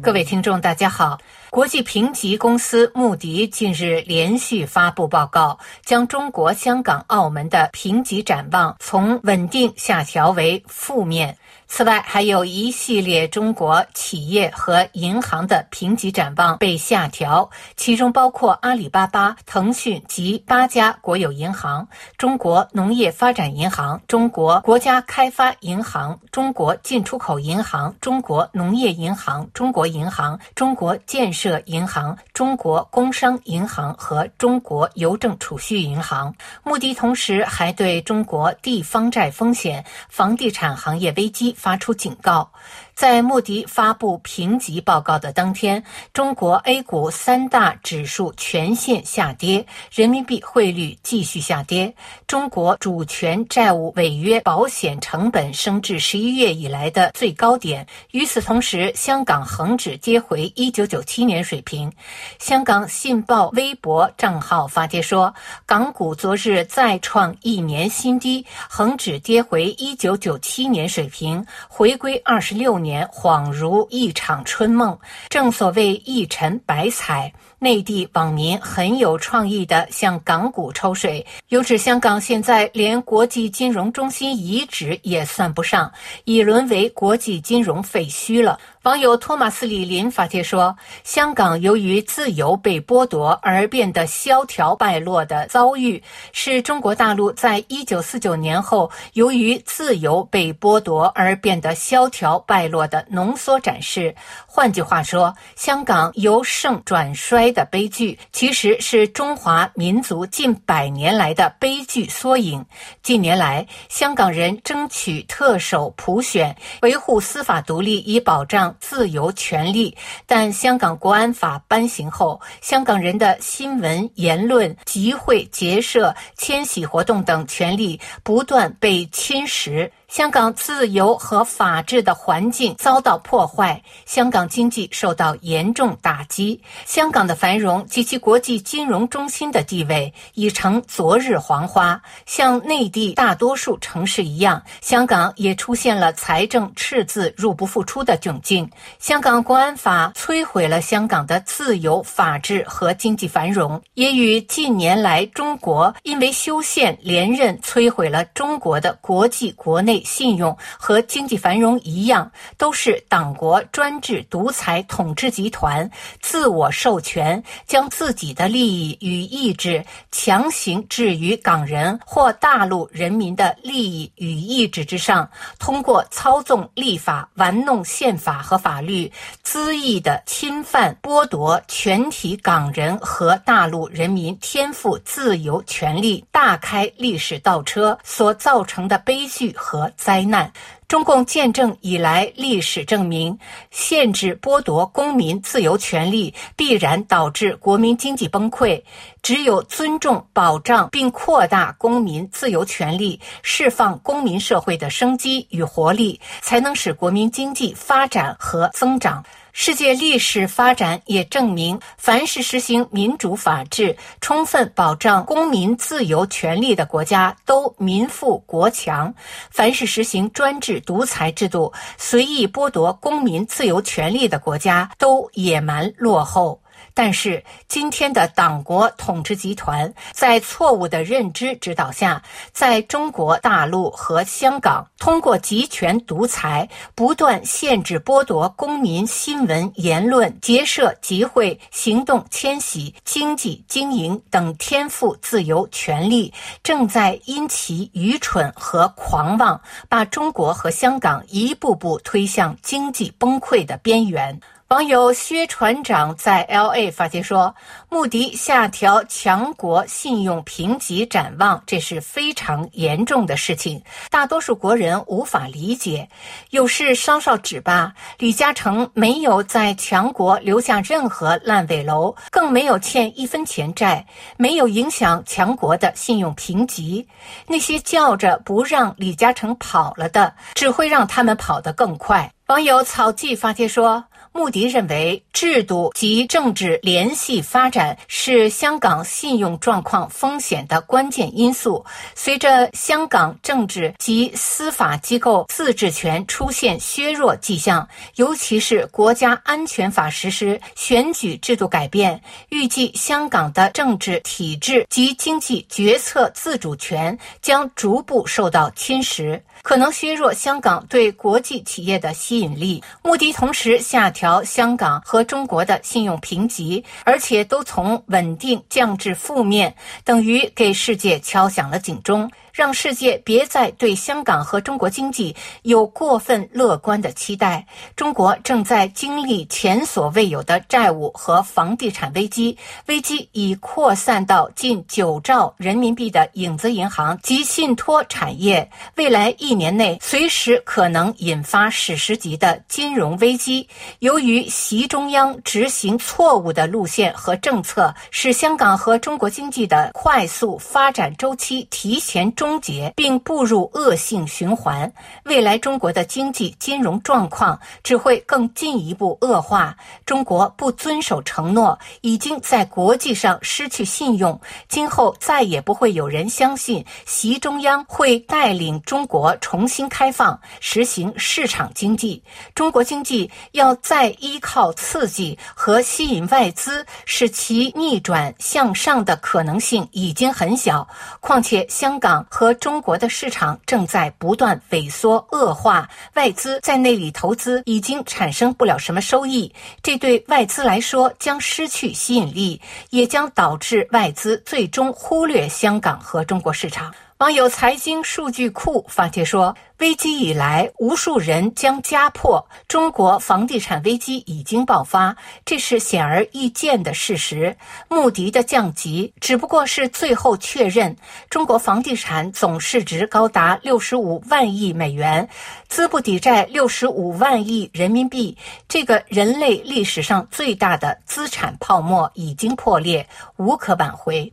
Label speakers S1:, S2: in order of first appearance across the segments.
S1: 各位听众，大家好。国际评级公司穆迪近日连续发布报告，将中国香港、澳门的评级展望从稳定下调为负面。此外，还有一系列中国企业和银行的评级展望被下调，其中包括阿里巴巴、腾讯及八家国有银行、中国农业发展银行、中国国家开发银行、中国进出口银行、中国农业银行、中国银行、中国建设银行、中国工商银行和中国邮政储蓄银行。穆迪同时还对中国地方债风险、房地产行业危机。发出警告。在穆迪发布评级报告的当天，中国 A 股三大指数全线下跌，人民币汇率继续下跌，中国主权债务违约保险成本升至十一月以来的最高点。与此同时，香港恒指跌回一九九七年水平。香港信报微博账号发帖说，港股昨日再创一年新低，恒指跌回一九九七年水平，回归二十六年。恍如一场春梦，正所谓一尘百彩。内地网民很有创意的向港股抽水，有指香港现在连国际金融中心遗址也算不上，已沦为国际金融废墟了。网友托马斯·李林发帖说：“香港由于自由被剥夺而变得萧条败落的遭遇，是中国大陆在一九四九年后由于自由被剥夺而变得萧条败落的浓缩展示。换句话说，香港由盛转衰的悲剧，其实是中华民族近百年来的悲剧缩影。近年来，香港人争取特首普选，维护司法独立，以保障。”自由权利，但香港国安法颁行后，香港人的新闻、言论、集会、结社、迁徙活动等权利不断被侵蚀。香港自由和法治的环境遭到破坏，香港经济受到严重打击，香港的繁荣及其国际金融中心的地位已成昨日黄花。像内地大多数城市一样，香港也出现了财政赤字、入不敷出的窘境。香港国安法摧毁了香港的自由、法治和经济繁荣，也与近年来中国因为修宪连任摧毁了中国的国际国内。信用和经济繁荣一样，都是党国专制独裁统治集团自我授权，将自己的利益与意志强行置于港人或大陆人民的利益与意志之上，通过操纵立法、玩弄宪法和法律，恣意的侵犯、剥夺全体港人和大陆人民天赋自由权利，大开历史倒车所造成的悲剧和。灾难，中共建政以来，历史证明，限制剥夺公民自由权利，必然导致国民经济崩溃。只有尊重、保障并扩大公民自由权利，释放公民社会的生机与活力，才能使国民经济发展和增长。世界历史发展也证明，凡是实行民主法治、充分保障公民自由权利的国家，都民富国强；凡是实行专制独裁制度、随意剥夺公民自由权利的国家，都野蛮落后。但是，今天的党国统治集团在错误的认知指导下，在中国大陆和香港，通过集权独裁，不断限制、剥夺公民新闻、言论、结社、集会、行动、迁徙、经济经营等天赋自由权利，正在因其愚蠢和狂妄，把中国和香港一步步推向经济崩溃的边缘。网友薛船长在 L A 发帖说：“穆迪下调强国信用评级展望，这是非常严重的事情，大多数国人无法理解。有事稍稍指吧，李嘉诚没有在强国留下任何烂尾楼，更没有欠一分钱债，没有影响强国的信用评级。那些叫着不让李嘉诚跑了的，只会让他们跑得更快。”网友草记发帖说。穆迪认为，制度及政治联系发展是香港信用状况风险的关键因素。随着香港政治及司法机构自治权出现削弱迹象，尤其是国家安全法实施、选举制度改变，预计香港的政治体制及经济决策自主权将逐步受到侵蚀。可能削弱香港对国际企业的吸引力。穆迪同时下调香港和中国的信用评级，而且都从稳定降至负面，等于给世界敲响了警钟。让世界别再对香港和中国经济有过分乐观的期待。中国正在经历前所未有的债务和房地产危机，危机已扩散到近九兆人民币的影子银行及信托产业。未来一年内，随时可能引发史诗级的金融危机。由于习中央执行错误的路线和政策，使香港和中国经济的快速发展周期提前终。终结并步入恶性循环，未来中国的经济金融状况只会更进一步恶化。中国不遵守承诺，已经在国际上失去信用，今后再也不会有人相信习中央会带领中国重新开放，实行市场经济。中国经济要再依靠刺激和吸引外资，使其逆转向上的可能性已经很小。况且香港。和中国的市场正在不断萎缩恶化，外资在那里投资已经产生不了什么收益，这对外资来说将失去吸引力，也将导致外资最终忽略香港和中国市场。网友财经数据库发帖说：“危机以来，无数人将家破，中国房地产危机已经爆发，这是显而易见的事实。穆迪的降级只不过是最后确认，中国房地产总市值高达六十五万亿美元，资不抵债六十五万亿人民币，这个人类历史上最大的资产泡沫已经破裂，无可挽回。”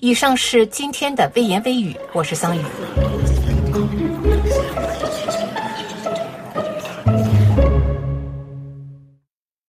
S1: 以上是今天的微言微语，我是桑宇。